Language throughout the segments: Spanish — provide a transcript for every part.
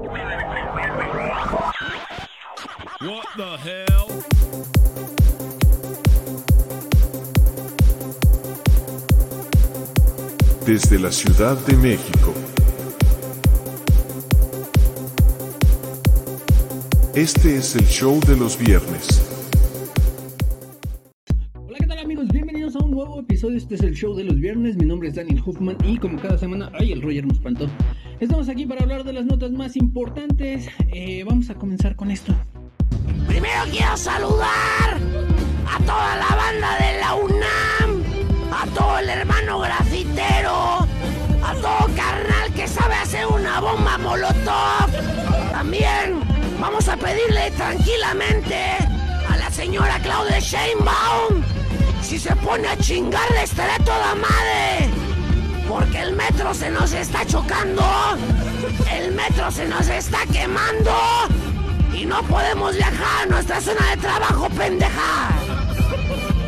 What the hell? Desde la Ciudad de México. Este es el show de los viernes. Hola, ¿qué tal amigos? Bienvenidos a un nuevo episodio. Este es el show de los viernes. Mi nombre es Daniel Hoffman y como cada semana, ay, el Roger me espantó. Estamos aquí para hablar de las notas más importantes. Eh, vamos a comenzar con esto. Primero quiero saludar a toda la banda de la UNAM, a todo el hermano grafitero, a todo carnal que sabe hacer una bomba molotov. También vamos a pedirle tranquilamente a la señora Claudia Sheinbaum si se pone a chingar le estaré toda madre. Porque el metro se nos está chocando, el metro se nos está quemando. Y no podemos viajar a nuestra zona de trabajo, pendeja.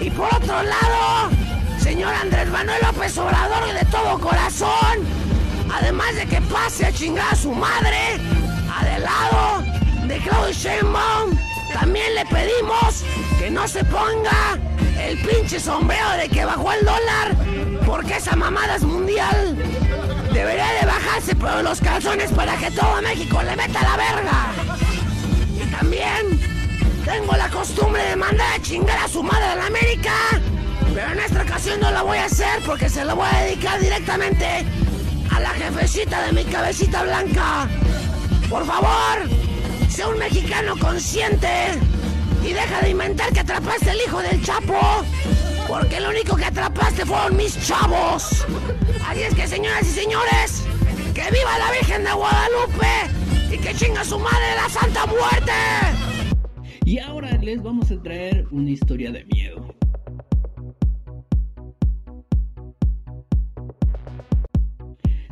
Y por otro lado, señor Andrés Manuel López Obrador de todo corazón, además de que pase a chingar a su madre, a lado de Claudio Sheinbaum, también le pedimos que no se ponga el pinche sombrero de que bajó el dólar, porque esa mamada es mundial. Debería de bajarse pero los calzones para que todo México le meta la verga. Y también tengo la costumbre de mandar a chingar a su madre en América. Pero en esta ocasión no lo voy a hacer porque se lo voy a dedicar directamente a la jefecita de mi cabecita blanca. Por favor, sea un mexicano consciente y deja de inventar que atrapaste el hijo del Chapo. Porque lo único que atrapaste fueron mis chavos. Así es que, señoras y señores, que viva la Virgen de Guadalupe y que chinga su madre la Santa Muerte. Y ahora les vamos a traer una historia de miedo.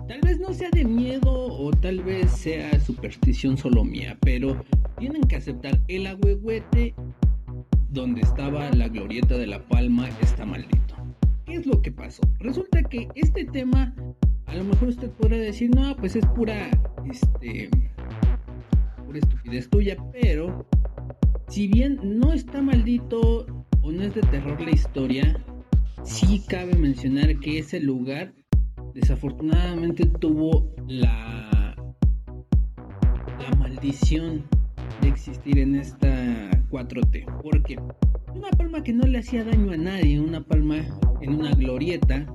Tal vez no sea de miedo o tal vez sea superstición solo mía, pero tienen que aceptar el agüehuete donde estaba la glorieta de la palma está maldito. ¿Qué es lo que pasó? Resulta que este tema, a lo mejor usted podrá decir, no, pues es pura, este, pura estupidez tuya, pero si bien no está maldito o no es de terror la historia, sí cabe mencionar que ese lugar desafortunadamente tuvo la, la maldición de existir en esta 4T. Porque una palma que no le hacía daño a nadie, una palma en una glorieta,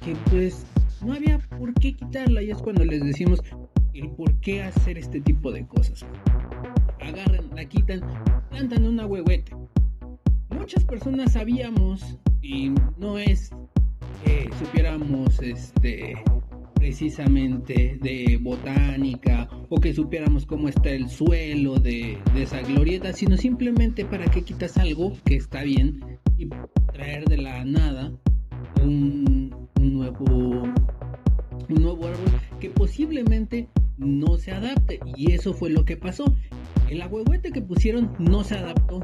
que pues no había por qué quitarla. Y es cuando les decimos el por qué hacer este tipo de cosas. Agarran, la quitan, plantan una huehuete. Muchas personas sabíamos, y no es que supiéramos este precisamente de botánica o que supiéramos cómo está el suelo de, esa glorieta, sino simplemente para que quitas algo que está bien y traer de la nada un, un nuevo un nuevo árbol que posiblemente no se adapte y eso fue lo que pasó. El agüehuete que pusieron no se adaptó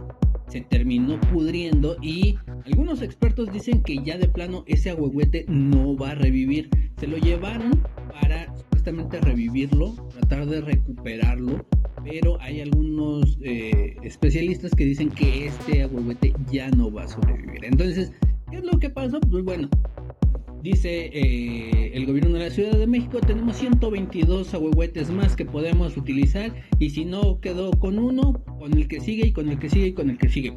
se terminó pudriendo y algunos expertos dicen que ya de plano ese agüehuete no va a revivir. Se lo llevaron para supuestamente revivirlo, tratar de recuperarlo, pero hay algunos eh, especialistas que dicen que este agüehuete ya no va a sobrevivir. Entonces, ¿qué es lo que pasó? Pues bueno, Dice eh, el gobierno de la Ciudad de México, tenemos 122 ahuehuetes más que podemos utilizar y si no quedó con uno, con el que sigue y con el que sigue y con el que sigue.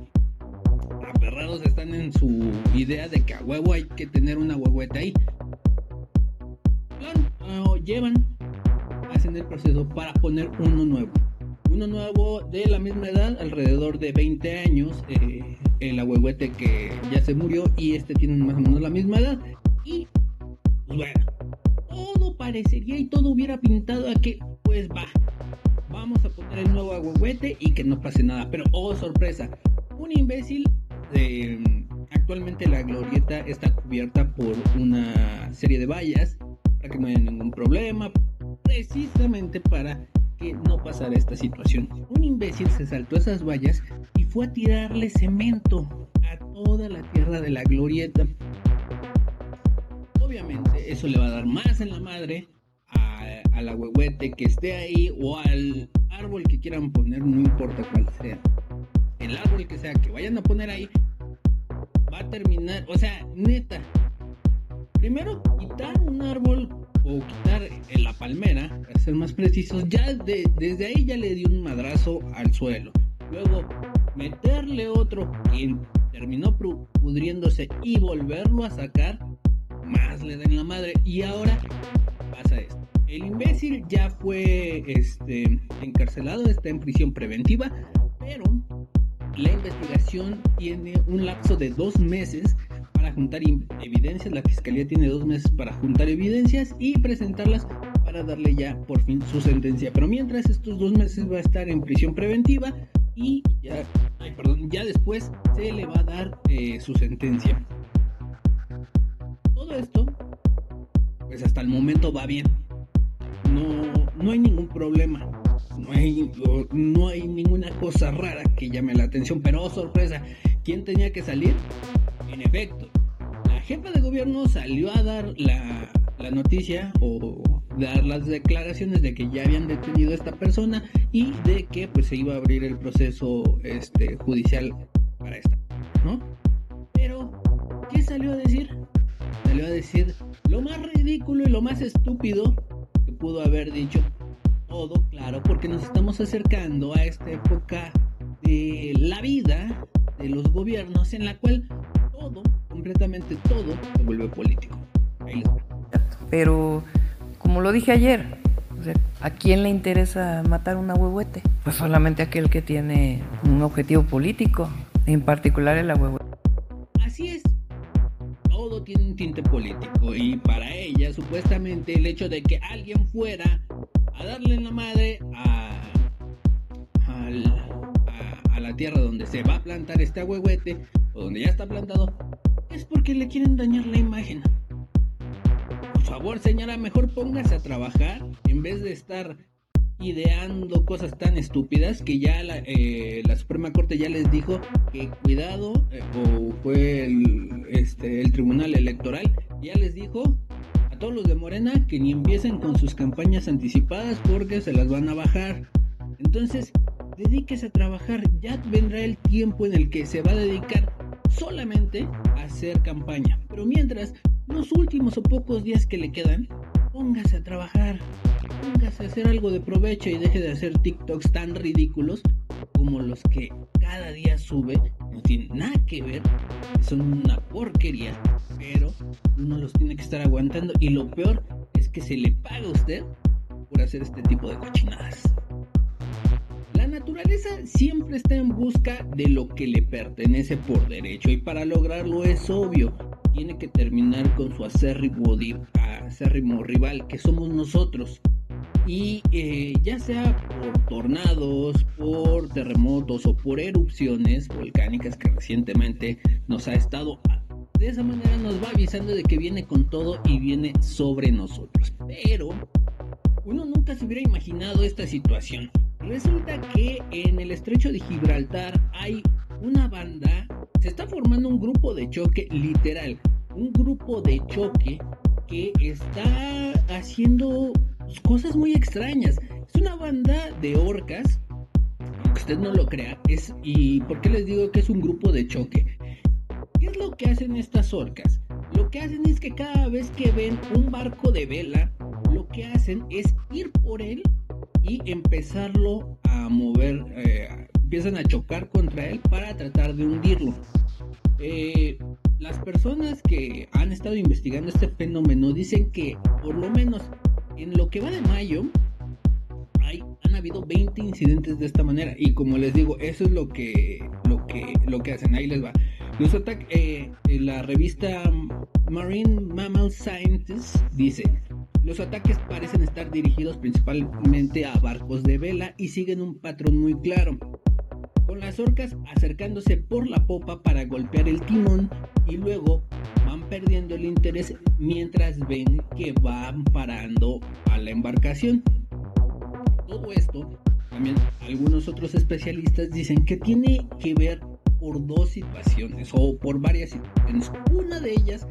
Aferrados están en su idea de que a huevo hay que tener una ahuehuete ahí. Llevan, hacen el proceso para poner uno nuevo. Uno nuevo de la misma edad, alrededor de 20 años, eh, el ahuehuete que ya se murió y este tiene más o menos la misma edad. Y, pues bueno, todo parecería y todo hubiera pintado a que, pues va, vamos a poner el nuevo agüehuete y que no pase nada. Pero, oh sorpresa, un imbécil, eh, actualmente la glorieta está cubierta por una serie de vallas que no haya ningún problema, precisamente para que no pasara esta situación. Un imbécil se saltó esas vallas y fue a tirarle cemento a toda la tierra de la glorieta obviamente eso le va a dar más en la madre a, a al agüehuete que esté ahí o al árbol que quieran poner, no importa cuál sea. El árbol que sea que vayan a poner ahí va a terminar, o sea, neta. Primero quitar un árbol o quitar la palmera, para ser más precisos, ya desde ahí ya le dio un madrazo al suelo. Luego meterle otro que terminó pudriéndose y volverlo a sacar, más le den la madre. Y ahora pasa esto. El imbécil ya fue este, encarcelado, está en prisión preventiva, pero la investigación tiene un lapso de dos meses para juntar evidencias. La fiscalía tiene dos meses para juntar evidencias y presentarlas para darle ya por fin su sentencia. Pero mientras estos dos meses va a estar en prisión preventiva y ya, perdón, ya después se le va a dar eh, su sentencia. Todo esto, pues hasta el momento va bien. No, no hay ningún problema. No hay, no hay ninguna cosa rara que llame la atención. Pero oh, sorpresa, ¿quién tenía que salir? En efecto, jefa de gobierno salió a dar la, la noticia o dar las declaraciones de que ya habían detenido a esta persona y de que pues se iba a abrir el proceso este judicial para esta, ¿no? Pero ¿qué salió a decir? Salió a decir lo más ridículo y lo más estúpido que pudo haber dicho todo, claro, porque nos estamos acercando a esta época de la vida de los gobiernos en la cual todo, completamente todo, se vuelve político. Ahí. Pero, como lo dije ayer, ¿a quién le interesa matar un ahuehuete? Pues solamente aquel que tiene un objetivo político, en particular el ahuehuete. Así es. Todo tiene un tinte político y para ella supuestamente el hecho de que alguien fuera a darle la madre a, a, a la tierra donde se va a plantar este ahuehuete o donde ya está plantado es porque le quieren dañar la imagen favor, señora, mejor póngase a trabajar en vez de estar ideando cosas tan estúpidas que ya la, eh, Suprema Corte ya les dijo que cuidado, eh, o fue el, este, el Tribunal Electoral, ya les dijo a todos los de Morena que ni empiecen con sus campañas anticipadas porque se las van a bajar. Entonces, dedíquese a trabajar, ya vendrá el tiempo en el que se va a dedicar solamente hacer campaña. Pero mientras, los últimos o pocos días que le quedan, póngase a trabajar, póngase a hacer algo de provecho y deje de hacer TikToks tan ridículos como los que cada día sube. No tienen nada que ver, son una porquería, pero uno los tiene que estar aguantando y lo peor es que se le paga a usted por hacer este tipo de cochinadas. Naturaleza siempre está en busca de lo que le pertenece por derecho y para lograrlo es obvio, tiene que terminar con su acérrimo, acérrimo rival, que somos nosotros. Y eh, ya sea por tornados, por terremotos o por erupciones volcánicas que recientemente nos ha estado... De esa manera nos va avisando de que viene con todo y viene sobre nosotros. Pero uno nunca se hubiera imaginado esta situación. Resulta que en el estrecho de Gibraltar hay una banda se está formando un grupo de choque literal, un grupo de choque que está haciendo cosas muy extrañas. Es una banda de orcas, aunque usted no lo crea, es y por qué les digo que es un grupo de choque. ¿Qué es lo que hacen estas orcas? Lo que hacen es que cada vez que ven un barco de vela, lo que hacen es ir por él y empezarlo a mover, eh, empiezan a chocar contra él para tratar de hundirlo. Eh, las personas que han estado investigando este fenómeno dicen que por lo menos en lo que va de mayo hay, han habido 20 incidentes de esta manera. Y como les digo eso es lo que lo que lo que hacen. Ahí les va. Los eh, la revista Marine Mammal Scientist dice los ataques parecen estar dirigidos principalmente a barcos de vela y siguen un patrón muy claro con las orcas acercándose por la popa para golpear el timón y luego van perdiendo el interés mientras ven que van parando a la embarcación. Todo esto, también algunos otros especialistas dicen que tiene que ver por dos situaciones o por varias situaciones. Una de ellas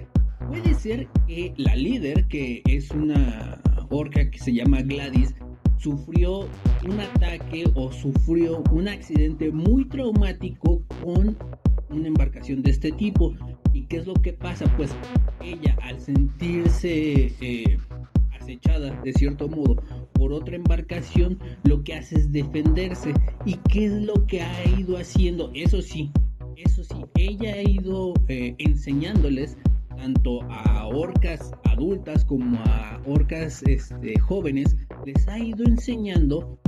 puede ser que la líder, que es una, orca que se llama Gladys sufrió un ataque o sufrió un accidente muy traumático con una embarcación de este tipo. ¿Y qué es lo que pasa? Pues ella al sentirse eh, acechada de cierto modo por otra embarcación, lo que hace es defenderse. ¿Y qué es lo que ha ido haciendo? Eso sí, eso sí, ella ha ido eh, enseñándoles tanto a orcas adultas como a orcas este, jóvenes, les ha ido enseñando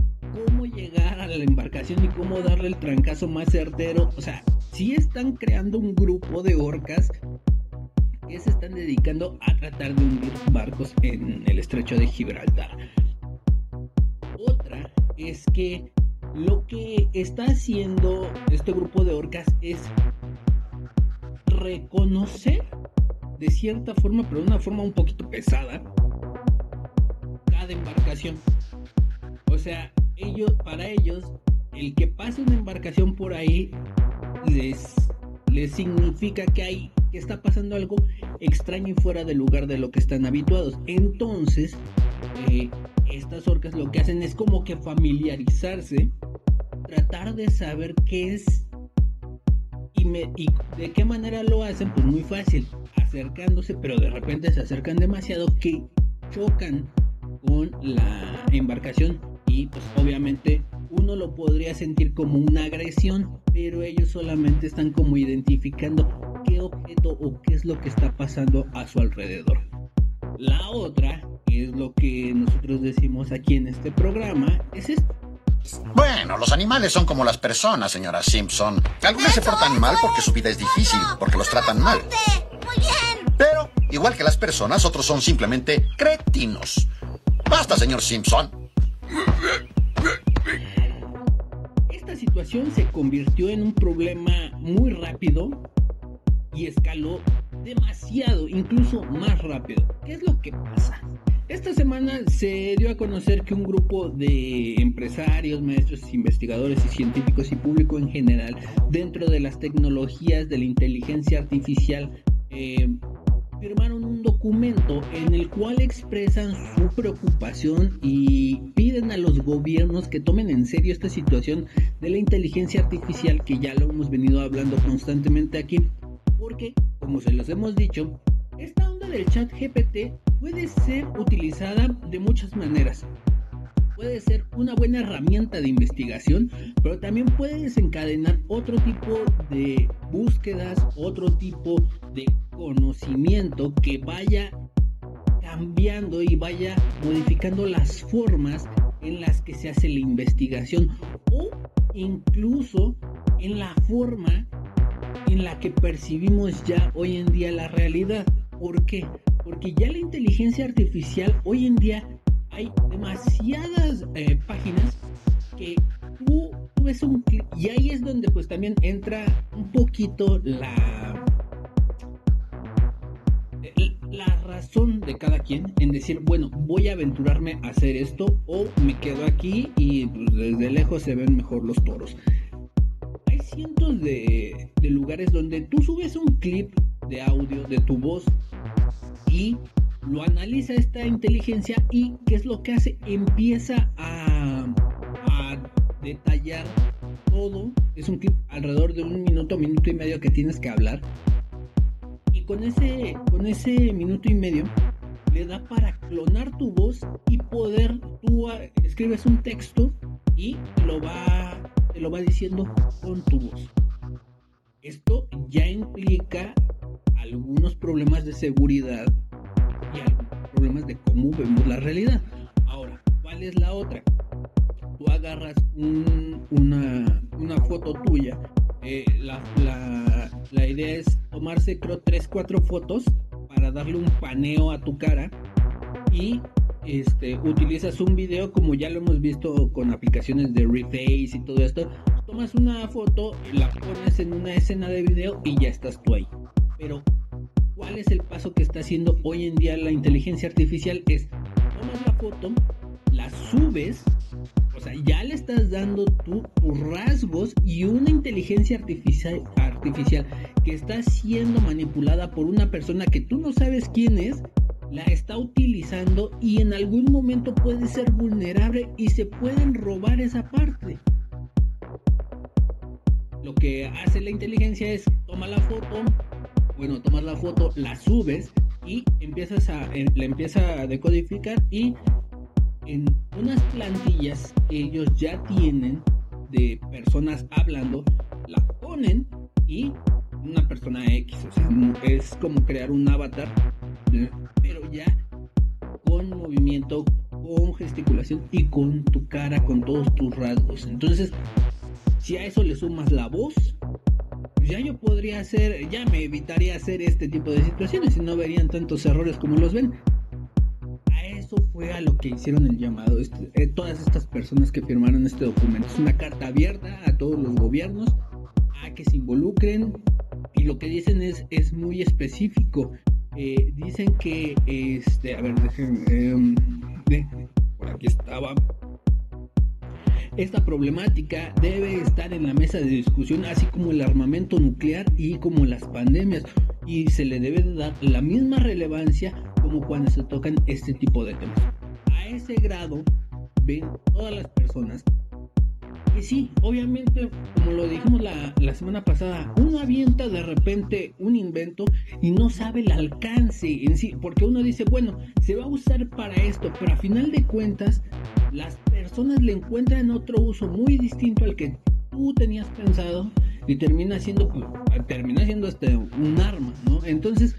cómo llegar a la embarcación y cómo darle el trancazo más certero. O sea, sí están creando un grupo de orcas que se están dedicando a tratar de hundir barcos en el estrecho de Gibraltar. Otra es que lo que está haciendo este grupo de orcas es reconocer de cierta forma, pero de una forma un poquito pesada, cada embarcación. O sea, ellos, para ellos, el que pase una embarcación por ahí les, les significa que hay que está pasando algo extraño y fuera del lugar de lo que están habituados. Entonces, eh, estas orcas lo que hacen es como que familiarizarse, tratar de saber qué es y, de qué manera lo hacen, pues muy fácil acercándose, pero de repente se acercan demasiado que chocan con la embarcación y pues obviamente uno lo podría sentir como una agresión, pero ellos solamente están como identificando qué objeto o qué es lo que está pasando a su alrededor. La otra, que es lo que nosotros decimos aquí en este programa, es esto. Bueno, los animales son como las personas, señora Simpson. Algunos se portan mal porque su vida es difícil, porque los tratan mal. Pero, igual que las personas, otros son simplemente cretinos. Basta, señor Simpson. Esta situación se convirtió en un problema muy rápido y escaló demasiado, incluso más rápido. ¿Qué es lo que pasa? Esta semana se dio a conocer que un grupo de empresarios, maestros, investigadores y científicos y público en general dentro de las tecnologías de la inteligencia artificial eh, firmaron un documento en el cual expresan su preocupación y piden a los gobiernos que tomen en serio esta situación de la inteligencia artificial que ya lo hemos venido hablando constantemente aquí. Porque, como se los hemos dicho, del chat GPT puede ser utilizada de muchas maneras puede ser una buena herramienta de investigación, pero también puede desencadenar otro tipo de búsquedas, otro tipo de conocimiento que vaya cambiando y vaya modificando las formas en las que se hace la investigación o incluso en la forma en la que percibimos ya hoy en día la realidad. ¿Por qué? Porque ya la inteligencia artificial hoy en día hay demasiadas eh, páginas que tú, ves un clip y ahí es donde pues también entra un poquito la la razón de cada quien en decir, bueno, voy a aventurarme a hacer esto o me quedo aquí y pues, desde lejos se ven mejor los toros. Hay cientos de lugares donde tú subes un clip de audio de tu voz y lo analiza esta inteligencia y ¿qué es lo que hace? Empieza a, detallar todo. Es un clip alrededor de un minuto, minuto y medio que tienes que hablar. Y con ese, con ese minuto y medio le da para clonar tu voz y poder, tú escribes un texto y lo va, te lo va diciendo con tu voz. Esto ya implica algunos problemas de seguridad y problemas de cómo vemos la realidad. Ahora, ¿cuál es la otra? Tú agarras una, una, foto tuya, eh, la, la, idea es tomarse creo 3, 4 fotos para darle un paneo a tu cara y este, utilizas un video como ya lo hemos visto con aplicaciones de Reface y todo esto. Tomas una foto, la pones en una escena de video y ya estás tú ahí. Pero ¿Cuál es el paso que está haciendo hoy en día la inteligencia artificial? Es tomas la foto, la subes, o sea, ya le estás dando tus rasgos y una inteligencia artificial, artificial que está siendo manipulada por una persona que tú no sabes quién es, la está utilizando y en algún momento puede ser vulnerable y se pueden robar esa parte. Lo que hace la inteligencia es toma la foto, bueno, tomas la foto, la subes y empiezas a, la empieza a decodificar y en unas plantillas ellos ya tienen de personas hablando, la ponen y una persona X, o sea, es como crear un avatar, pero ya con movimiento, con gesticulación y con tu cara, con todos tus rasgos. Entonces, si a eso le sumas la voz, ya yo podría hacer, ya me evitaría hacer este tipo de situaciones y no verían tantos errores como los ven. A eso fue a lo que hicieron el llamado este, eh, todas estas personas que firmaron este documento. Es una carta abierta a todos los gobiernos a que se involucren y lo que dicen es, es muy específico. Eh, dicen que, este, a ver, déjenme, em, por aquí estaba. Esta problemática debe estar en la mesa de discusión, así como el armamento nuclear y como las pandemias, y se le debe dar la misma relevancia como cuando se tocan este tipo de temas. A ese grado ven todas las personas que sí, obviamente, como lo dijimos la, la, semana pasada, uno avienta de repente un invento y no sabe el alcance en sí, porque uno dice, bueno, se va a usar para esto, pero a final de cuentas, las personas le encuentran otro uso muy distinto al que tú tenías pensado y termina siendo, pues, termina siendo este, un arma, ¿no? Entonces,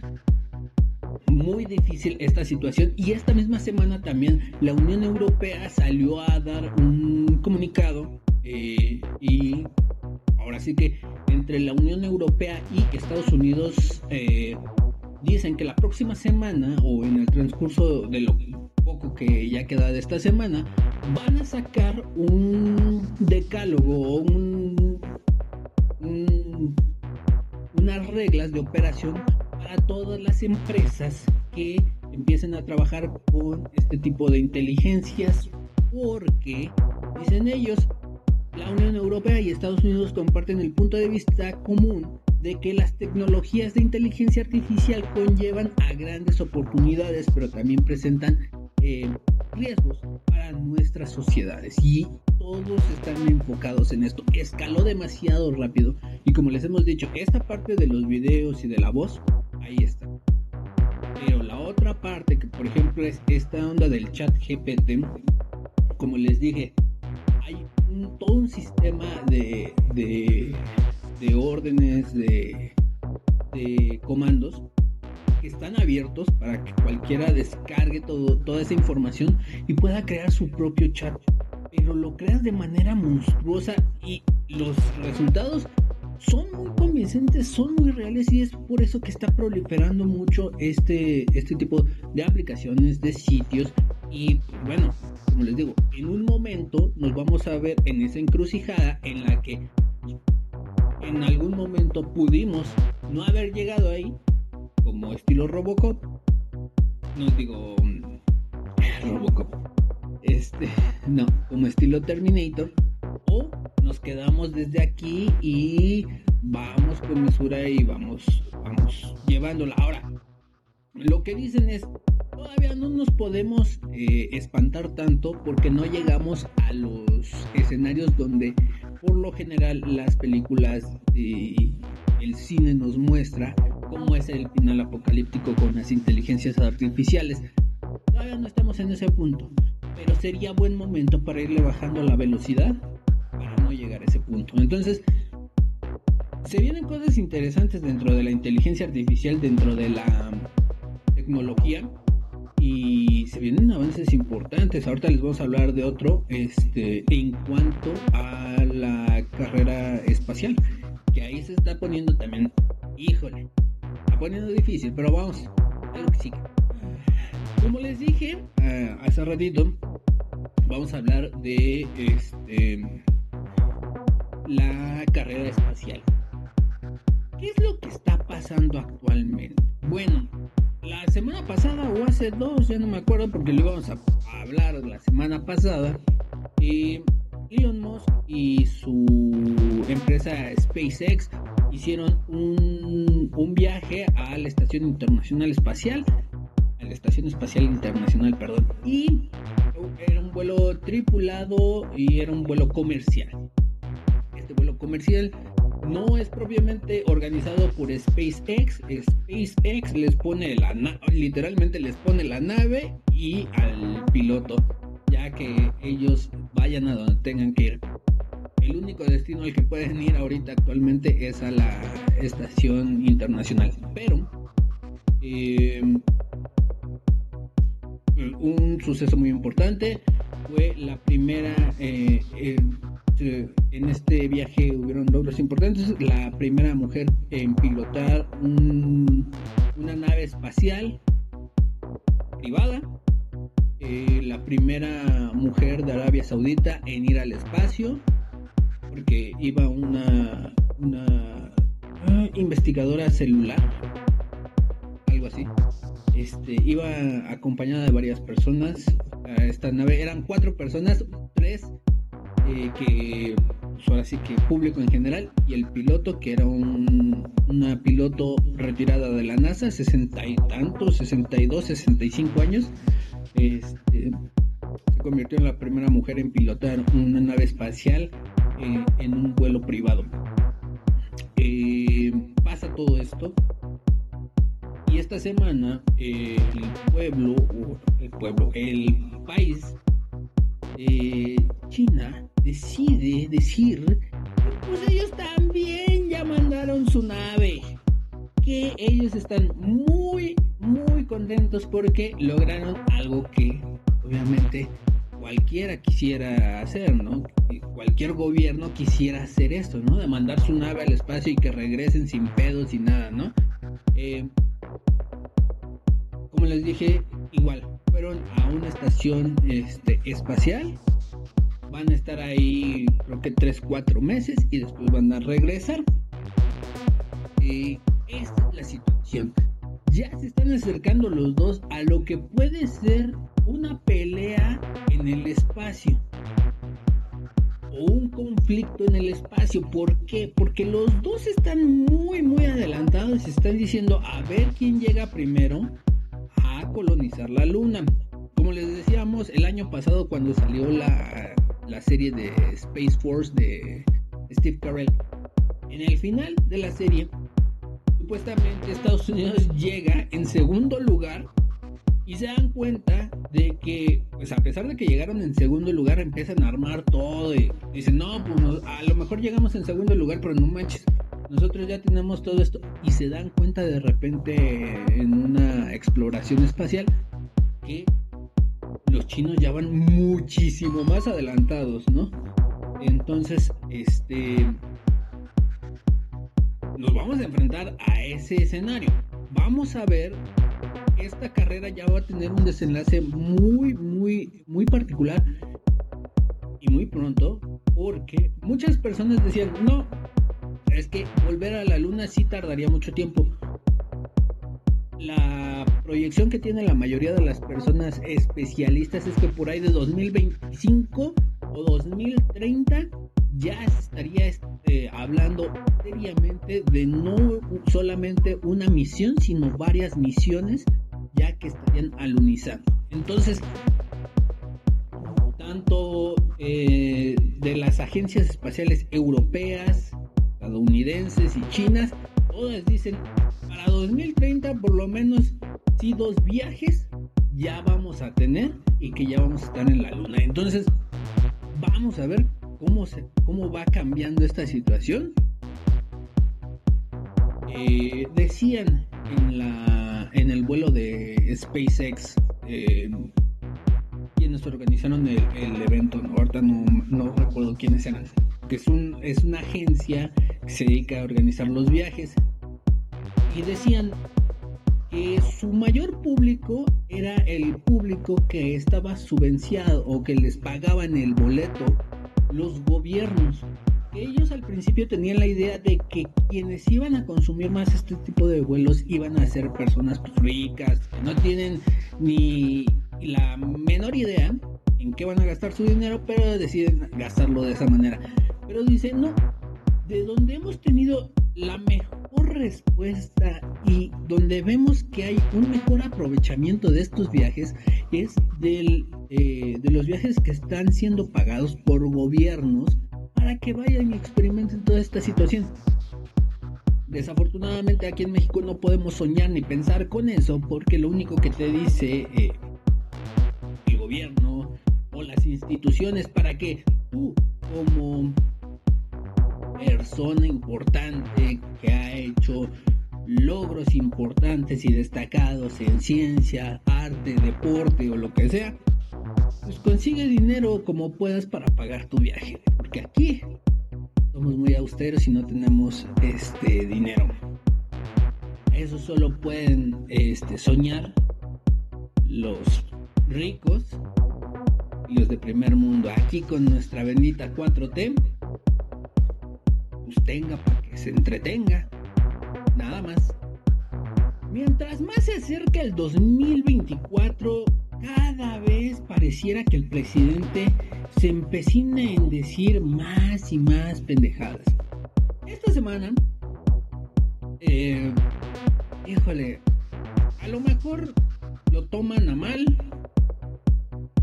muy difícil esta situación y esta misma semana también la Unión Europea salió a dar un comunicado eh, y ahora sí que entre la Unión Europea y Estados Unidos eh, dicen que la próxima semana o en el transcurso de lo poco que ya queda de esta semana van a sacar un decálogo o un, unas reglas de operación para todas las empresas que empiecen a trabajar con este tipo de inteligencias porque dicen ellos la Unión Europea y Estados Unidos comparten el punto de vista común de que las tecnologías de inteligencia artificial conllevan a grandes oportunidades, pero también presentan riesgos para nuestras sociedades. Y todos están enfocados en esto. Escaló demasiado rápido. Y como les hemos dicho, esta parte de los videos y de la voz, ahí está. Pero la otra parte, que por ejemplo es esta onda del chat GPT, como les dije, hay todo un sistema de, de, órdenes, de, de comandos están abiertos para que cualquiera descargue todo, toda esa información y pueda crear su propio chat. Pero lo creas de manera monstruosa y los resultados son muy convincentes, son muy reales y es por eso que está proliferando mucho este, este tipo de aplicaciones, de sitios y bueno, como les digo, en un momento nos vamos a ver en esa encrucijada en la que en algún momento pudimos no haber llegado ahí, como estilo Robocop. No digo mm, Robocop. Este, no, como estilo Terminator. O nos quedamos desde aquí y vamos con mesura y vamos, vamos llevándola. Ahora, lo que dicen es, todavía no nos podemos eh, espantar tanto porque no llegamos a los escenarios donde por lo general las películas y el cine nos muestra cómo es el final apocalíptico con las inteligencias artificiales. Todavía no estamos en ese punto, pero sería buen momento para irle bajando la velocidad para no llegar a ese punto. Entonces, se vienen cosas interesantes dentro de la inteligencia artificial, dentro de la tecnología y se vienen avances importantes. Ahorita les vamos a hablar de otro este, en cuanto a la carrera espacial, que ahí se está poniendo también, híjole, poniendo difícil, pero vamos, algo que sigue. Como les dije uh, hace ratito, vamos a hablar de este, la carrera espacial. ¿Qué es lo que está pasando actualmente? Bueno, la semana pasada o hace dos, ya no me acuerdo porque le íbamos a hablar la semana pasada, eh, Elon Musk y su empresa SpaceX hicieron un, un, viaje a la Estación Internacional Espacial, a la Estación Espacial Internacional, perdón. Y era un vuelo tripulado y era un vuelo comercial. Este vuelo comercial no es propiamente organizado por SpaceX. SpaceX les pone la literalmente les pone la nave y al piloto, ya que ellos vayan a donde tengan que ir. El único destino al que pueden ir ahorita actualmente es a la estación internacional. Pero eh, un suceso muy importante fue la primera eh, en este viaje hubieron logros importantes. La primera mujer en pilotar una nave espacial privada. Eh, la primera mujer de Arabia Saudita en ir al espacio porque iba una una ah, investigadora celular algo así este, iba acompañada de varias personas a esta nave. Eran cuatro personas, tres eh, que, pues, ahora sí que público en general, y el piloto, que era un, una piloto retirada de la NASA, sesenta y tantos, 62, 65 años. Este, se convirtió en la primera mujer en pilotar una nave espacial eh, en un vuelo privado. Eh, pasa todo esto y esta semana el pueblo, el pueblo, el país, eh, China, decide decir, pues ellos también ya mandaron su nave. Que ellos están muy, muy contentos porque lograron algo que obviamente cualquiera quisiera hacer, ¿no? Cualquier gobierno quisiera hacer esto, ¿no? De mandar su nave al espacio y que regresen sin pedos y nada, ¿no? Eh, como les dije, igual, fueron a una estación este, espacial. Van a estar ahí creo que 3-4 meses y después van a regresar. Y esta es la situación. Ya se están acercando los dos a lo que puede ser espacio. O un conflicto en el espacio. ¿Por qué? Porque los dos están muy, muy adelantados. Están diciendo a ver quién llega primero colonizar la luna. Como les decíamos, el año pasado cuando salió la, la serie de Space Force de Steve Carell, en el final de la serie, supuestamente Estados Unidos llega en segundo lugar y se dan cuenta de que, pues a pesar de que llegaron en segundo lugar, empiezan a armar todo y dicen, no, pues a lo mejor llegamos en segundo lugar, pero no manches, nosotros ya tenemos todo esto y se dan cuenta de repente en una exploración espacial que los chinos ya van muchísimo más adelantados, ¿no? Entonces, este nos vamos a enfrentar a ese escenario. Vamos a ver esta carrera ya va a tener un desenlace muy muy muy particular y muy pronto porque muchas personas decían, "No, es que volver a la luna sí tardaría mucho tiempo. La proyección que tiene la mayoría de las personas especialistas es que por ahí de 2025 o 2030 ya estaría este, hablando seriamente de no solamente una misión, sino varias misiones ya que estarían alunizando. Entonces, tanto eh, de las agencias espaciales europeas, estadounidenses y chinas, todas dicen, para 2030 por lo menos si dos viajes ya vamos a tener y que ya vamos a estar en la luna. Entonces, vamos a ver cómo, cómo va cambiando esta situación. Eh, decían en, la, en el vuelo de SpaceX eh, quienes organizaron el, evento, ahorita no, no recuerdo quiénes eran que es, un, es una agencia que se dedica a organizar los viajes. Y decían que su mayor público era el público que estaba subvenciado o que les pagaban el boleto los gobiernos. Ellos al principio tenían la idea de que quienes iban a consumir más este tipo de vuelos iban a ser personas ricas, que no tienen ni la menor idea en qué van a gastar su dinero, pero deciden gastarlo de esa manera. Pero dice, no, de donde hemos tenido la mejor respuesta y donde vemos que hay un mejor aprovechamiento de estos viajes es del, eh, de los viajes que están siendo pagados por gobiernos para que vayan y experimenten toda esta situación. Desafortunadamente aquí en México no podemos soñar ni pensar con eso porque lo único que te dice eh, el gobierno o las instituciones para que tú como persona importante que ha hecho logros importantes y destacados en ciencia, arte, deporte o lo que sea, pues consigue dinero como puedas para pagar tu viaje. Porque aquí somos muy austeros y no tenemos este dinero. Eso solo pueden este, soñar los ricos y los de primer mundo. Aquí con nuestra bendita 4T pues tenga para que se entretenga. Nada más. Mientras más se acerca el 2024, cada vez pareciera que el presidente se empecina en decir más y más pendejadas. Esta semana, eh, híjole, a lo mejor lo toman a mal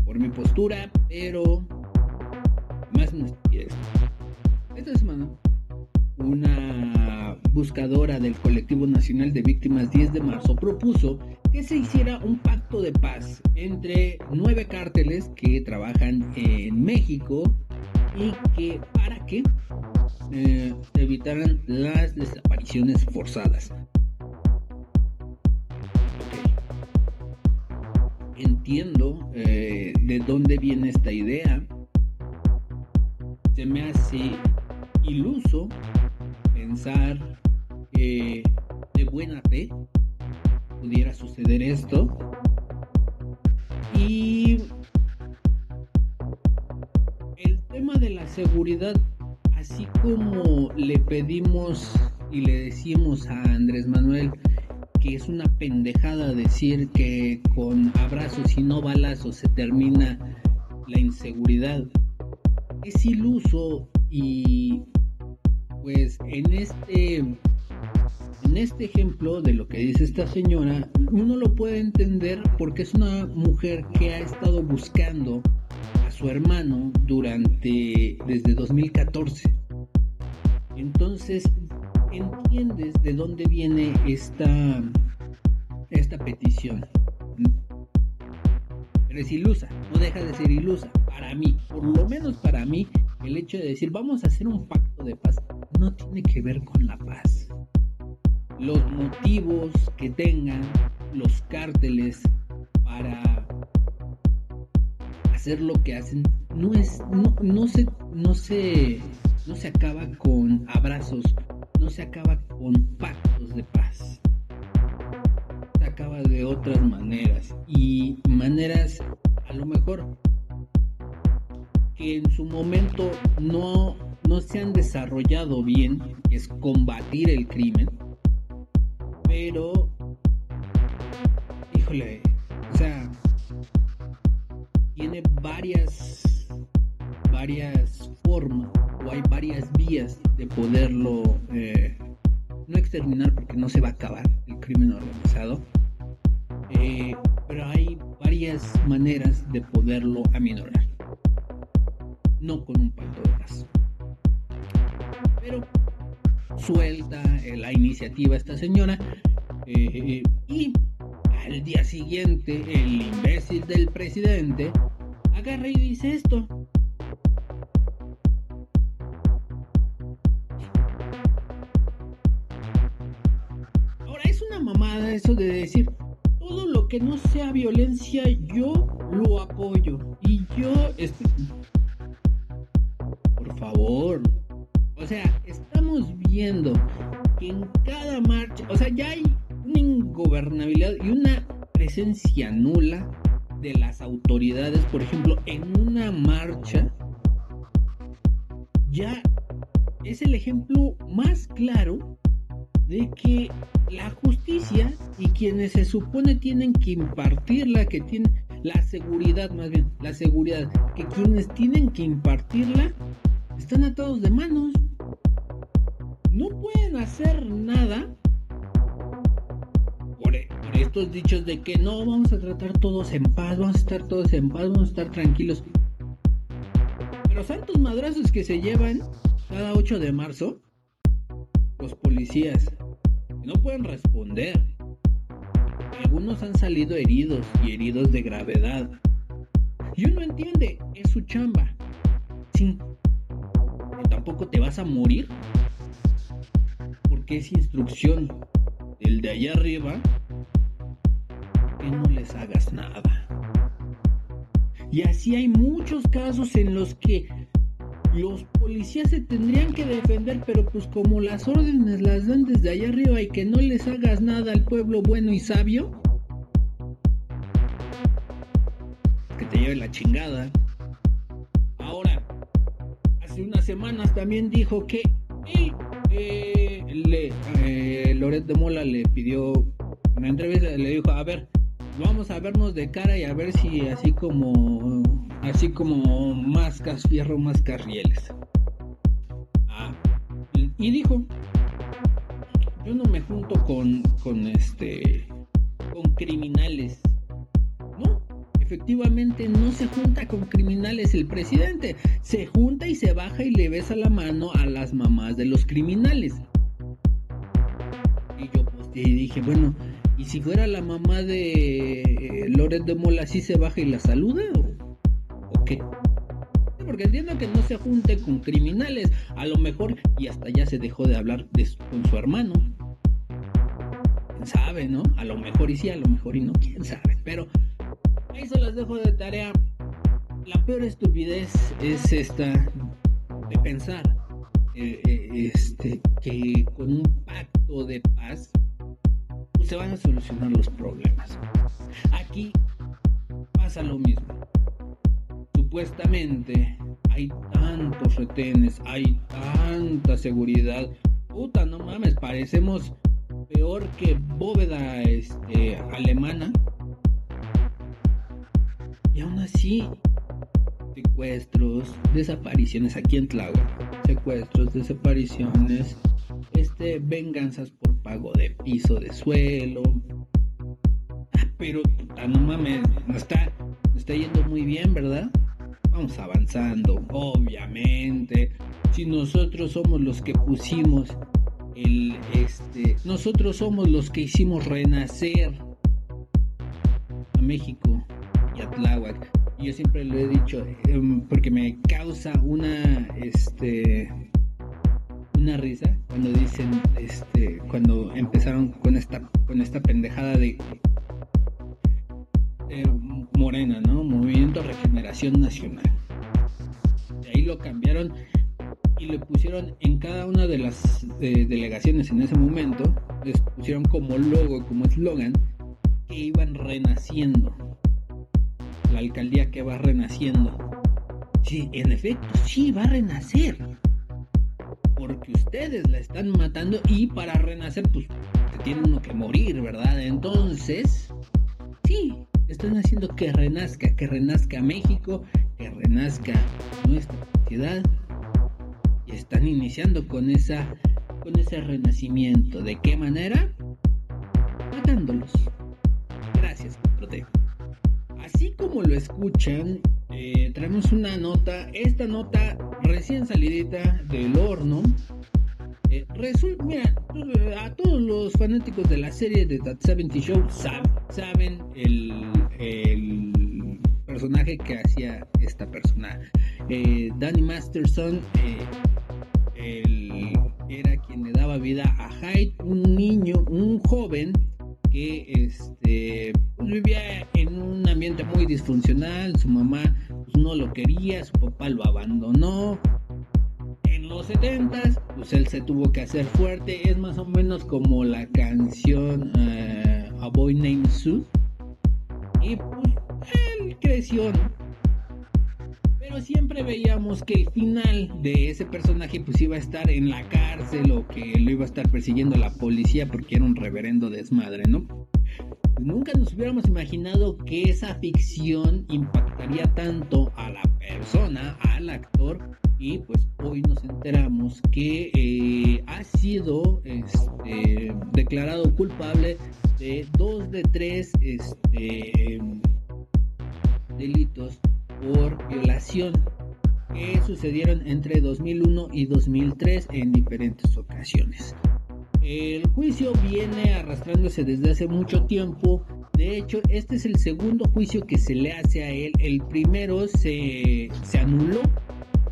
por mi postura, pero más una estupidez. Esta semana una buscadora del Colectivo Nacional de Víctimas 10 de marzo propuso que se hiciera un pacto de paz entre nueve cárteles que trabajan en México y que para que eh, evitaran las desapariciones forzadas. Entiendo eh, de dónde viene esta idea. Se me hace iluso pensar de buena fe pudiera suceder esto. Y el tema de la seguridad, así como le pedimos y le decimos a Andrés Manuel que es una pendejada decir que con abrazos y no balazos se termina la inseguridad, es iluso y pues en este en este ejemplo de lo que dice esta señora, uno lo puede entender porque es una mujer que ha estado buscando a su hermano durante desde 2014. Entonces, entiendes de dónde viene esta esta petición. Pero es ilusa, no deja de ser ilusa. Para mí, por lo menos para mí, el hecho de decir vamos a hacer un pacto de paz no tiene que ver con la paz. Los motivos que tengan los cárteles para hacer lo que hacen no es no, no se no se no se acaba con abrazos, no se acaba con pactos de paz. Se acaba de otras maneras y maneras a lo mejor que en su momento no, no se han desarrollado bien, es combatir el crimen, pero, híjole, o sea, tiene varias, varias formas o hay varias vías de poderlo eh, no exterminar porque no se va a acabar el crimen organizado. Eh, pero hay varias maneras de poderlo aminorar no con un pacto de paz. Pero suelta eh, la iniciativa esta señora eh, y al día siguiente el imbécil del presidente agarra y dice esto. Ahora es una mamada eso de decir todo lo que no sea violencia yo lo apoyo y yo estoy favor. O sea, viendo que en cada marcha, o sea, ya hay una ingobernabilidad y una presencia nula de las autoridades, por ejemplo, en una marcha, ya es el ejemplo más claro de que la justicia y quienes se supone tienen que impartirla, que tienen la seguridad más bien, la seguridad, que quienes tienen que impartirla están atados de manos. No pueden hacer nada estos dichos de que no, vamos a tratar todos en paz, vamos a estar todos en paz, vamos a estar tranquilos. Pero santos madrazos que se llevan cada 8 de marzo, los policías, no pueden responder. Algunos han salido heridos y heridos de gravedad. Y uno entiende, es su chamba. Sí. Tampoco te vas a morir. Porque es instrucción del de allá arriba que no les hagas nada. Y así hay muchos casos en los que los policías se tendrían que defender, pero pues como las órdenes las dan desde allá arriba y que no les hagas nada al pueblo bueno y sabio, que te lleve la chingada. Ahora, hace unas semanas también dijo que le, eh, de Mola le pidió una entrevista, le dijo, a ver, vamos a vernos de cara y a ver si así como así como más fierro, más carrieles. Ah, y dijo, yo no me junto con, con este, con criminales. No, efectivamente no se junta con criminales el presidente. Se junta y se baja y le besa la mano a las mamás de los criminales. Y dije, bueno, ¿y si fuera la mamá de eh, Loret de Mola, sí se baja y la saluda? ¿O, qué? Porque entiendo que no se junte con criminales, a lo mejor, y hasta ya se dejó de hablar con su hermano. ¿Quién sabe, no? A lo mejor y sí, a lo mejor y no, quién sabe. Pero ahí se las dejo de tarea. La peor estupidez es esta de pensar eh, eh, este, que con un pacto de paz se van a solucionar los problemas. Aquí pasa lo mismo. Supuestamente hay tantos retenes, hay tanta seguridad. Puta, no mames, parecemos peor que bóveda este, alemana. Y aún así, secuestros, desapariciones aquí en Tláhuac, secuestros, desapariciones, este, venganzas por pago de piso de suelo. Pero, no mames, no está, está yendo muy bien, ¿verdad? Vamos avanzando, obviamente. Si nosotros somos los que pusimos el, este, nosotros somos los que hicimos renacer a México y a Tláhuac. Yo siempre lo he dicho, em, porque me causa una, este, una risa cuando dicen, este, cuando empezaron con esta, con esta pendejada de Morena, ¿no? Movimiento Regeneración Nacional. De ahí lo cambiaron y le pusieron en cada una de las delegaciones en ese momento, les pusieron como logo, como eslogan, que iban renaciendo. La alcaldía que va renaciendo. Sí, en efecto, sí, va a renacer porque ustedes la están matando y para renacer pues tiene uno que morir, ¿verdad? Entonces, sí, están haciendo que renazca, que renazca México, que renazca nuestra sociedad y están iniciando con esa con ese renacimiento. ¿De qué manera? Matándolos. Gracias, Prote. Así como lo escuchan, eh, traemos una nota. Esta nota recién salidita del horno. Eh, mira, a todos los fanáticos de la serie de That 70 Show saben, el, personaje que hacía esta persona. Eh, Danny Masterson era quien le daba vida a Hyde, un niño, un joven que este, pues, vivía en un ambiente muy disfuncional, su mamá no lo quería, su papá lo abandonó. En los 70 pues él se tuvo que hacer fuerte, es más o menos como la canción eh, A Boy Named Sue. Y pues él creció, pero siempre veíamos que el final de ese personaje pues iba a estar en la cárcel o que lo iba a estar persiguiendo la policía porque era un reverendo desmadre, ¿no? Nunca nos hubiéramos imaginado que esa ficción impactaría tanto a la persona, al actor, y pues hoy nos enteramos que eh, ha sido este, declarado culpable de dos de tres este, delitos por violación que sucedieron entre 2001 y 2003 en diferentes ocasiones. El juicio viene arrastrándose desde hace mucho tiempo. De hecho, este es el segundo juicio que se le hace a él. El primero se, se anuló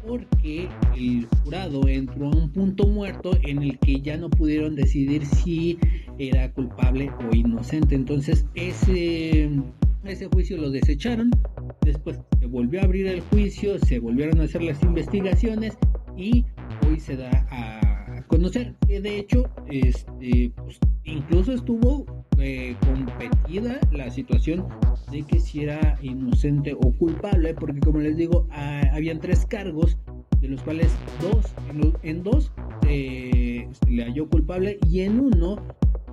porque el jurado entró a un punto muerto en el que ya no pudieron decidir si era culpable o inocente. Entonces ese, ese juicio lo desecharon. Después se volvió a abrir el juicio, se volvieron a hacer las investigaciones y hoy se da a conocer que de hecho este pues, incluso estuvo eh, competida la situación de que si era inocente o culpable porque como les digo habían tres cargos de los cuales dos en, dos eh, se le halló culpable y en uno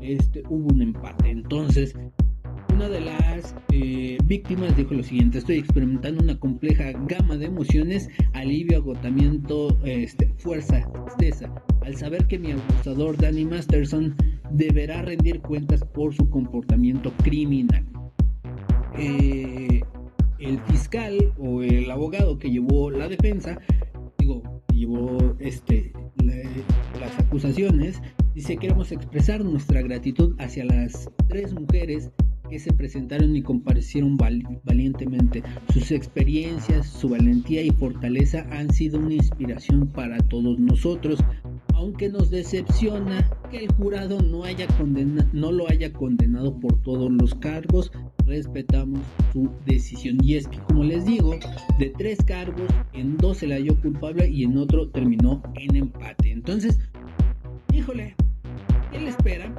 este, hubo un empate. Entonces una de las eh, víctimas dijo lo siguiente, estoy experimentando una compleja gama de emociones, alivio, agotamiento, este, fuerza, tristeza, al saber que mi abusador Danny Masterson deberá rendir cuentas por su comportamiento criminal. Eh, el fiscal o el abogado que llevó la defensa, digo, llevó este, las acusaciones, dice queremos expresar nuestra gratitud hacia las tres mujeres que se presentaron y comparecieron valientemente. Sus experiencias, su valentía y fortaleza han sido una inspiración para todos nosotros. Aunque nos decepciona que el jurado no, haya no lo haya condenado por todos los cargos, respetamos su decisión. Y es que, como les digo, de tres cargos, en dos se le halló culpable y en otro terminó en empate. Entonces, híjole, ¿qué le espera?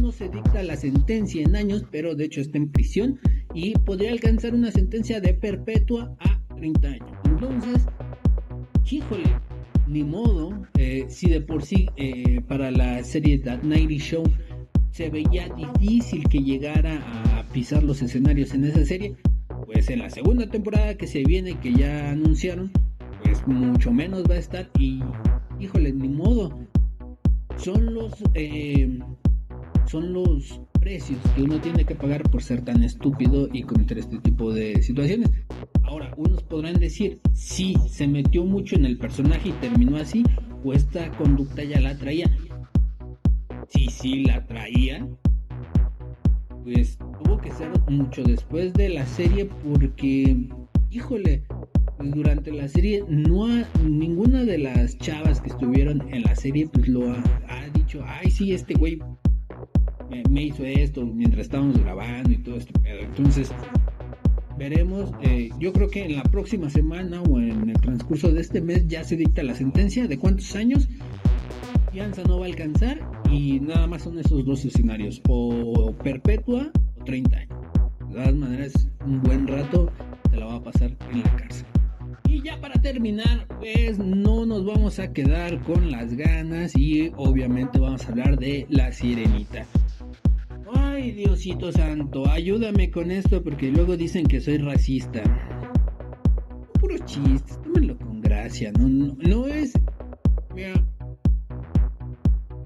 No se dicta la sentencia en años, pero de hecho está en prisión y podría alcanzar una sentencia de perpetua a 30 años. Entonces, híjole, ni modo, eh, si de por sí eh, para la serie That Nighty Show se veía difícil que llegara a pisar los escenarios en esa serie, pues en la segunda temporada que se viene, que ya anunciaron, pues mucho menos va a estar y, híjole, ni modo. Son los eh, son los precios que uno tiene que pagar por ser tan estúpido y cometer este tipo de situaciones. Ahora, unos podrán decir, si se metió mucho en el personaje y terminó así, o esta conducta ya la traía. Si sí la traía, pues tuvo que ser mucho después de la serie porque, híjole, pues durante la serie no ninguna de las chavas que estuvieron en la serie pues lo ha, ha dicho, ay sí, este güey me, hizo esto mientras estábamos grabando y todo esto. Entonces, veremos. Eh, yo creo que en la próxima semana o en el transcurso de este mes ya se dicta la sentencia de cuántos años fianza no va a alcanzar y nada más son esos dos escenarios, o perpetua o 30 años. De todas maneras, un buen rato se la va a pasar en la cárcel. Y ya para terminar, pues no nos vamos a quedar con las ganas y obviamente vamos a hablar de la sirenita. Ay, Diosito Santo, ayúdame con esto porque luego dicen que soy racista. Puro chiste, tómenlo con gracia, no, no, es... Mira,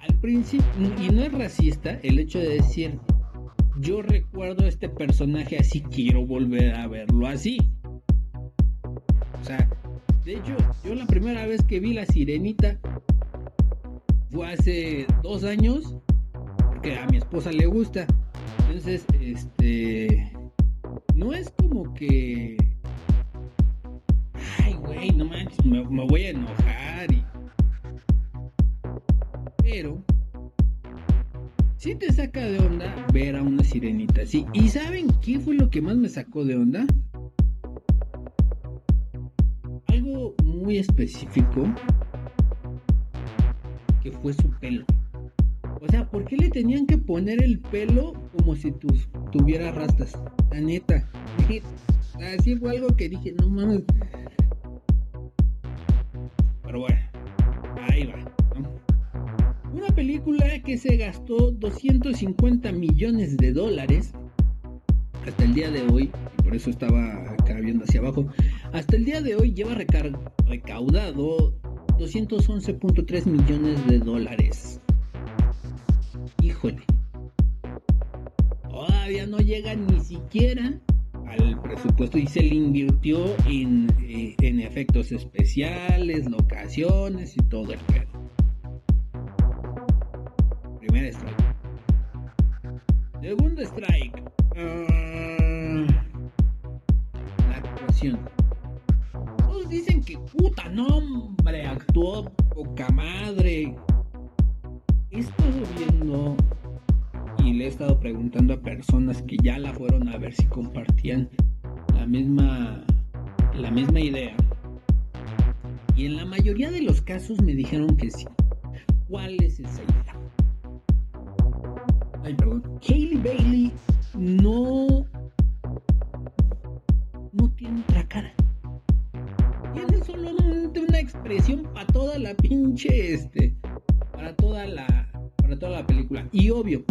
al principio, y no es racista el hecho de decir, yo recuerdo a este personaje así, quiero volver a verlo así. O sea, de hecho, yo la primera vez que vi la sirenita fue hace dos años que a mi esposa le gusta. Entonces, este, no es como que, ay, güey, no manches, me, voy a enojar y... Pero, sí te saca de onda ver a una sirenita así. ¿Y saben qué fue lo que más me sacó de onda? Algo muy específico que fue su pelo. O sea, ¿por qué le tenían que poner el pelo como si tuviera rastas? La neta. Así fue algo que dije, no mames. Pero bueno, ahí va. Una película que se gastó 250 millones de dólares hasta el día de hoy, por eso estaba acá viendo hacia abajo, hasta el día de hoy lleva recaudado 211.3 millones de dólares. Híjole. Todavía no llega ni siquiera al presupuesto y se le invirtió en, eh, en efectos especiales, locaciones y todo el pedo. Primer strike. Segundo strike. Ah, la actuación. Todos dicen que puta nombre, actuó poca madre. He estado viendo y le he estado preguntando a personas que ya la fueron a ver si compartían la misma la misma idea. Y en la mayoría de los casos me dijeron que sí. ¿Cuál es esa idea? Ay, perdón. Hailey Bailey no no tiene otra cara. Tiene solamente una expresión para toda la pinche este para toda la para toda la película. Y obvio,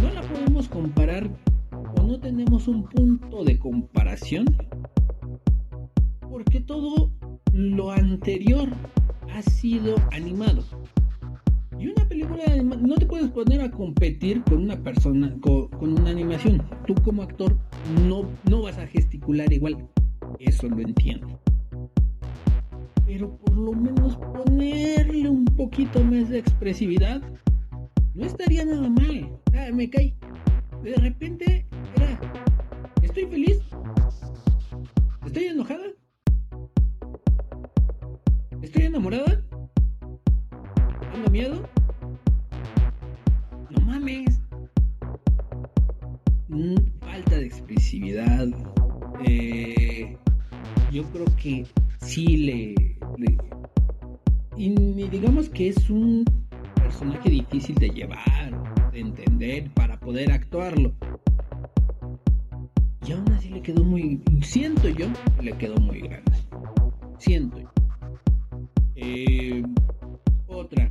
no la podemos comparar o no tenemos un punto de comparación porque todo lo anterior ha sido animado. Y una película no te puedes poner a competir con una persona, con, una animación. Tú como actor no, no vas a gesticular igual. Eso lo entiendo. Pero por lo menos ponerle un poquito más de expresividad no estaría nada mal. Ah, me cae. De repente era, estoy feliz. Estoy enojada. Estoy enamorada. Tengo miedo. No mames. Mm, falta de expresividad. Eh, yo creo que sí le, le y digamos que es un personaje difícil de llevar, de entender, para poder actuarlo. Y aún así le quedó muy. Siento yo le quedó muy grande. Siento yo. Eh, otra.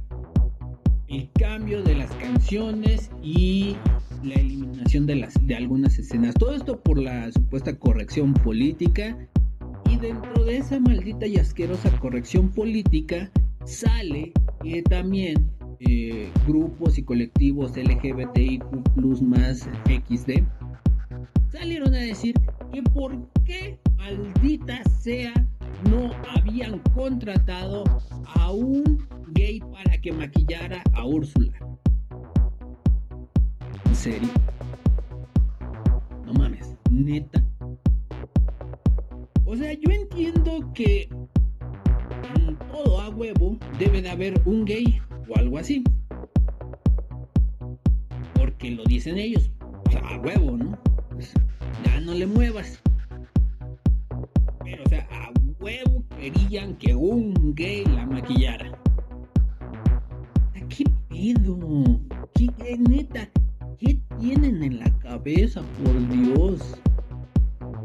El cambio de las canciones y la eliminación de, algunas escenas. Todo esto por la supuesta corrección política. Y dentro de esa maldita y asquerosa corrección política sale que también eh, grupos y colectivos LGBTIQ más XD salieron a decir que por qué maldita sea no habían contratado a un gay para que maquillara a Úrsula. ¿En serio? No mames, neta. O sea, yo entiendo que en todo a huevo debe de haber un gay o algo así. Porque lo dicen ellos. O sea, a huevo, ¿no? Pues, ya no le muevas. Pero, o sea, a huevo querían que un gay la maquillara. ¿Qué pedo? ¿Qué, qué neta? ¿Qué tienen en la cabeza, por Dios?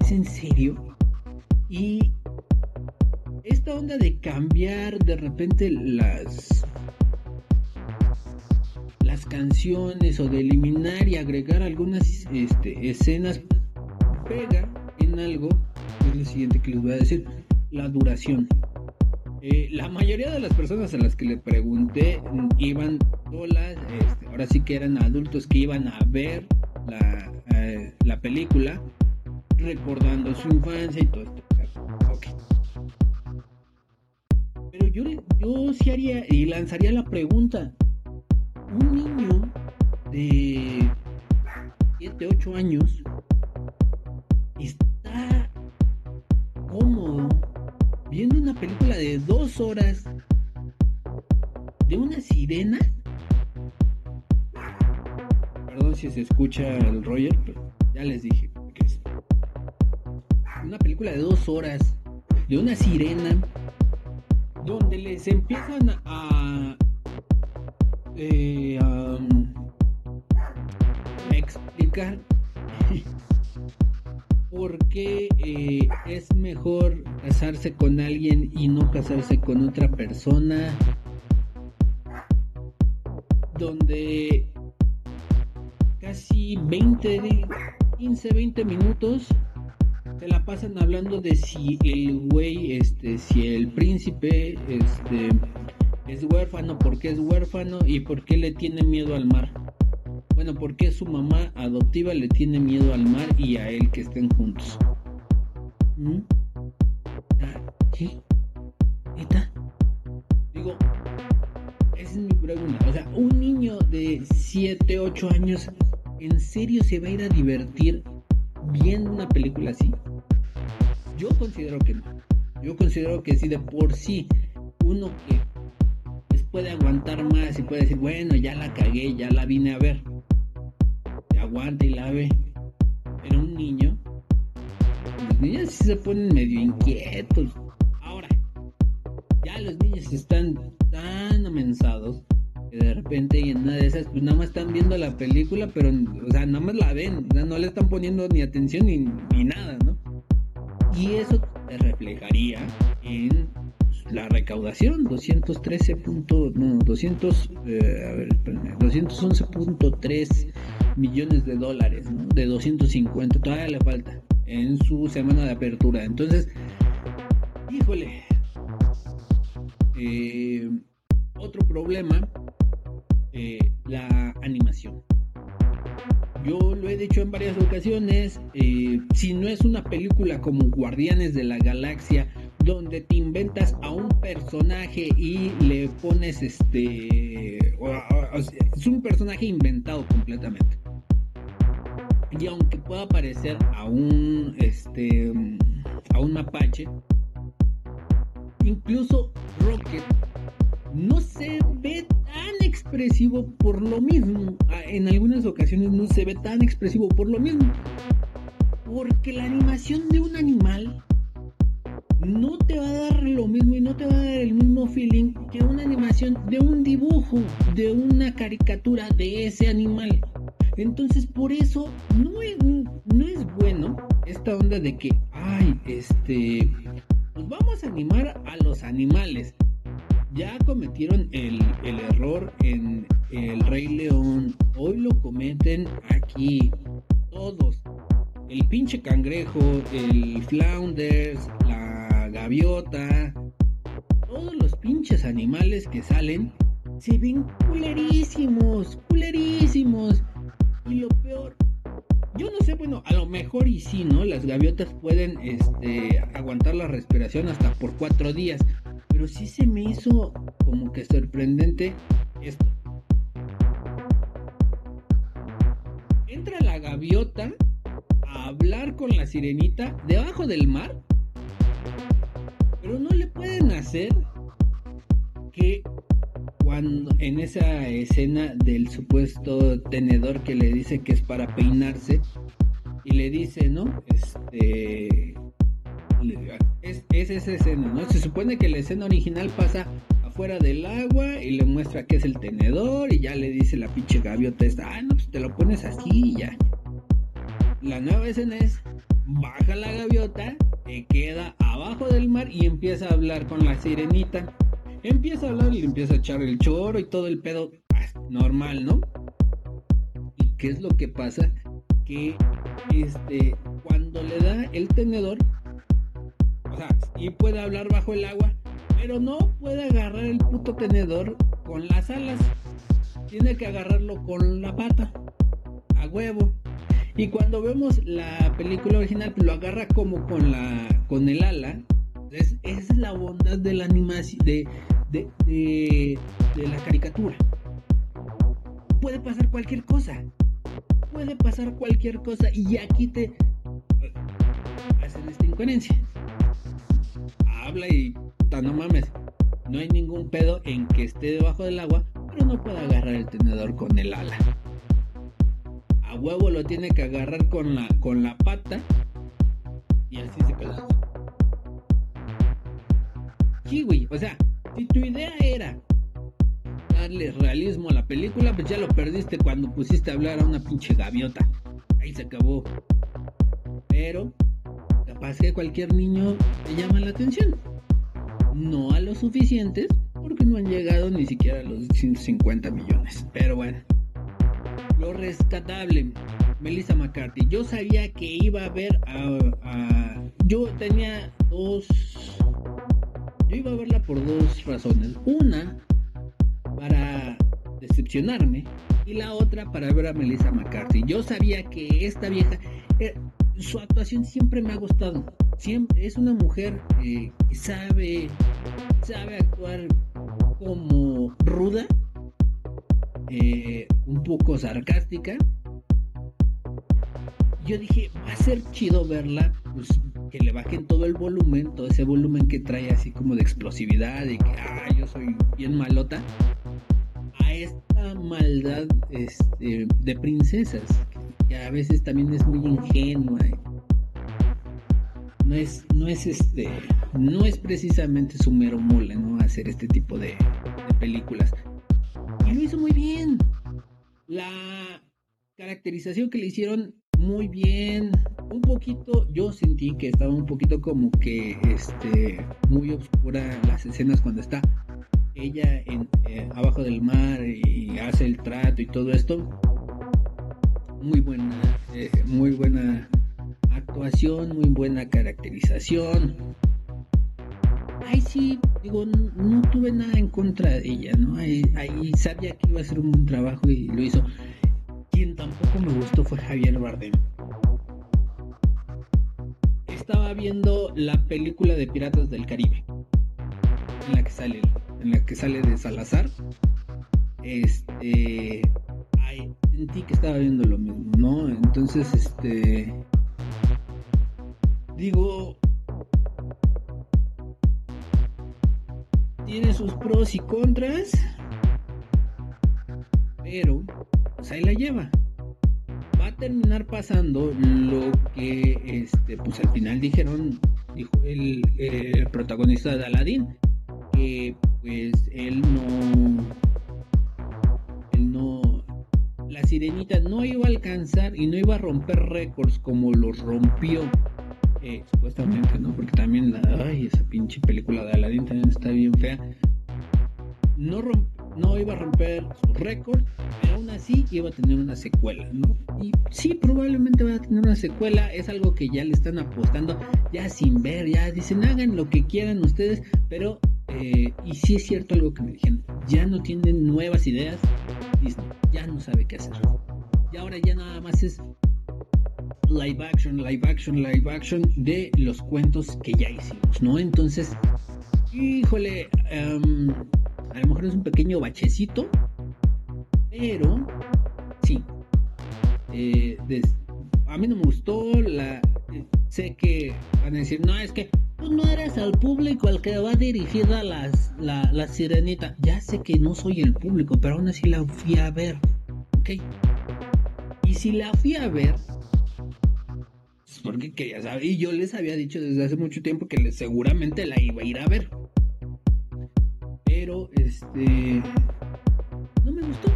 ¿Es en serio? Y esta onda de cambiar de repente las las canciones o de eliminar y agregar algunas este, escenas pega en algo es lo siguiente que les voy a decir la duración. Eh, la mayoría de las personas a las que le pregunté iban solas este, ahora sí que eran adultos que iban a ver la, eh, la película recordando su infancia y todo esto yo, yo sí haría y lanzaría la pregunta un niño de 7, 8 años está cómodo viendo una película de dos horas de una sirena. Perdón si se escucha el Roger, pero ya les dije. Una película de dos horas de una sirena donde les empiezan a eh, explicar por qué eh, es mejor casarse con alguien y no casarse con otra persona. Donde casi 20, 15, 20 minutos se la pasan hablando de si el güey, este, si el príncipe, este, es huérfano, por qué es huérfano y por qué le tiene miedo al mar. Bueno, porque su mamá adoptiva le tiene miedo al mar y a él que estén juntos. ¿Mm? ¿Qué? ¿Neta? Digo, esa es mi pregunta. O sea, un niño de 7, 8 años, ¿en serio se va a ir a divertir viendo una película así? Yo considero que no. Yo considero que si de por sí uno que pues, puede aguantar más y puede decir, bueno, ya la cagué, ya la vine a ver. Se aguanta y la ve. Pero un niño, los niños sí se ponen medio inquietos. Ahora, ya los niños están tan amensados que de repente y en una de esas pues nada más están viendo la película pero o sea nada más la ven no le están poniendo ni atención ni, ni nada no y eso se reflejaría en la recaudación 213. Punto, no 200 eh, a ver, espérame, 211.3 millones de dólares de 250 todavía le falta en su semana de apertura entonces híjole eh, otro problema, eh, la. Yo lo he dicho en varias ocasiones, eh, si no es una película como Guardianes de la Galaxia, donde te inventas a un personaje y le pones este... es un personaje inventado completamente. Y aunque pueda parecer a un este a un mapache, incluso Rocket no se ve tan expresivo por lo mismo. Ah, En algunas ocasiones no se ve tan expresivo por lo mismo. Porque la animación de un animal no te va a dar lo mismo y no te va a dar el mismo feeling que una animación de un dibujo, de una caricatura de ese animal. Entonces por eso no es, no es bueno esta onda de que, ay, este, pues vamos a animar a los animales. Ya cometieron el, el error en El Rey León, hoy lo cometen aquí todos. El pinche cangrejo, el flounders, la gaviota, todos los pinches animales que salen se ven culerísimos, culerísimos. Y lo peor, yo no sé, bueno, a lo mejor y sí, ¿no? Las gaviotas pueden este, aguantar la respiración hasta por cuatro días. Pero sí se me hizo como que sorprendente esto. Entra la gaviota a hablar con la sirenita debajo del mar. Pero no le pueden hacer que cuando en esa escena del supuesto tenedor que le dice que es para peinarse y le dice, ¿no? Este es, es esa escena, ¿no? Se supone que la escena original pasa afuera del agua y le muestra que es el tenedor y ya le dice la pinche gaviota esta, ah, no, pues te lo pones así y ya. La nueva escena es, baja la gaviota, te queda abajo del mar y empieza a hablar con la sirenita. Empieza a hablar y le empieza a echar el choro y todo el pedo ah, normal, ¿no? ¿Y qué es lo que pasa? Que este, cuando le da el tenedor, o sea, sí puede hablar bajo el agua, pero no puede agarrar el puto tenedor con las alas. Tiene que agarrarlo con la pata, a huevo. Y cuando vemos la película original, pues lo agarra como con la con el ala. Es, esa es la bondad de la animación, de, de, de, de la caricatura. Puede pasar cualquier cosa. Puede pasar cualquier cosa. Y aquí te hacen esta incoherencia. Habla y no mames. No hay ningún pedo en que esté debajo del agua, pero no puede agarrar el tenedor con el ala. A huevo lo tiene que agarrar con la, con la pata y así se queda. Sí, güey. O sea, si tu idea era darle realismo a la película, pues ya lo perdiste cuando pusiste a hablar a una pinche gaviota. Ahí se acabó. Pero, capaz que cualquier niño te llama la atención. No a los suficientes, porque no han llegado ni siquiera a los 150 millones. Pero bueno. lo rescatable, Melissa McCarthy. Yo sabía que iba a ver a, Yo tenía dos... Yo iba a verla por dos razones. Una, para decepcionarme. Y la otra, para ver a Melissa McCarthy. Yo sabía que esta vieja... Eh, su actuación siempre me ha gustado. Siempre, es una mujer eh, que sabe, sabe actuar como ruda, eh, un poco sarcástica. Yo dije, va a ser chido verla, pues que le bajen todo el volumen, todo ese volumen que trae así como de explosividad y que, ah, yo soy bien malota, a esta maldad este, de princesas, a veces también es muy ingenua. No es, no es este, no es precisamente su mero mole, ¿no? Hacer este tipo de, películas. Y lo hizo muy bien. La caracterización que le hicieron muy bien. Un poquito, yo sentí que estaba un poquito como que este muy oscura las escenas cuando está ella eh, abajo del mar y hace el trato y todo esto muy buena, eh, muy buena actuación, muy buena caracterización. Ahí sí, digo, no, tuve nada en contra de ella, ¿no? Ahí, sabía que iba a ser un buen trabajo y lo hizo. Quien tampoco me gustó fue Javier Bardem. Estaba viendo la película de Piratas del Caribe, en la que sale, en la que sale de Salazar. Este, sentí que estaba viendo lo mismo, ¿no? Entonces, este. Digo. Tiene sus pros y contras. Pero, pues ahí la lleva. Va a terminar pasando lo que, este, pues al final dijeron, dijo el, el protagonista de Aladdin, que pues él no sirenita no iba a alcanzar y no iba a romper récords como los rompió. Eh, supuestamente, ¿no? Porque también la, ay, esa pinche película de Aladdin también está bien fea. No, no iba a romper su récord, pero aún así iba a tener una secuela, ¿no? Y sí, probablemente va a tener una secuela, es algo que ya le están apostando, ya sin ver, ya dicen, hagan lo que quieran ustedes, pero, eh, y sí es cierto algo que me dijeron, ya no tienen nuevas ideas, ya no sabe qué hacer. Y ahora ya nada más es live action, live action, live action de los cuentos que ya hicimos, ¿no? Entonces, híjole, em, a lo mejor es un pequeño bachecito, pero sí. Eh, a mí no me gustó, la, sé que van a decir, no, es que tú no eres el público al que va dirigida las, la, la sirenita. Ya sé que no soy el público, pero aún así la fui a ver. ¿Ok? Y si la fui a ver, porque quería saber. Y yo les había dicho desde hace mucho tiempo que seguramente la iba a ir a ver. Pero, este. No me gustó.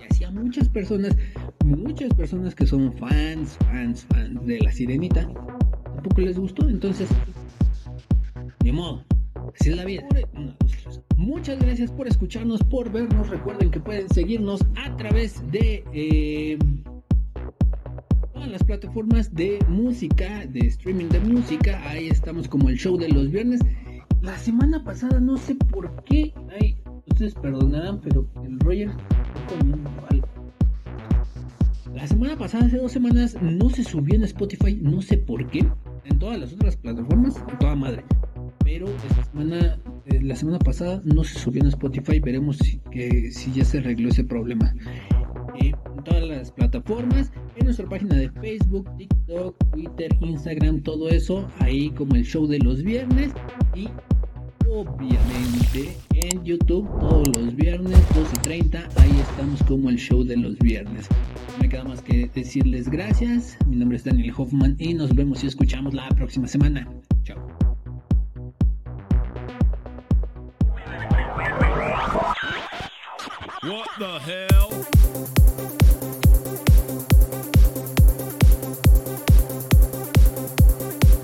Y hacía muchas personas, muchas personas que son fans, fans, fans de la sirenita, tampoco les gustó. Entonces, ni modo. Así es la vida. Muchas gracias por escucharnos, por vernos. Recuerden que pueden seguirnos a través de eh, todas las plataformas de música, de streaming de música. Ahí estamos como el show de los viernes. La semana pasada no sé por qué. Ay, ustedes perdonarán, pero el Roger comiendo algo. La semana pasada, hace dos semanas, no se subió en Spotify, no sé por qué. En todas las otras plataformas, a toda madre pero esta semana, eh, la semana pasada no se subió en Spotify, veremos si, si ya se arregló ese problema. Eh, en todas las plataformas, en nuestra página de Facebook, TikTok, Twitter, Instagram, todo eso, ahí como el show de los viernes y obviamente en YouTube todos los viernes 12.30 ahí estamos como el show de los viernes. Me queda más que decirles gracias. Mi nombre es Daniel Hoffman y nos vemos y escuchamos la próxima semana. Chao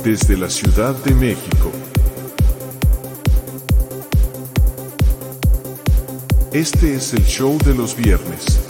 Desde la Ciudad de México. Este es el show de los viernes.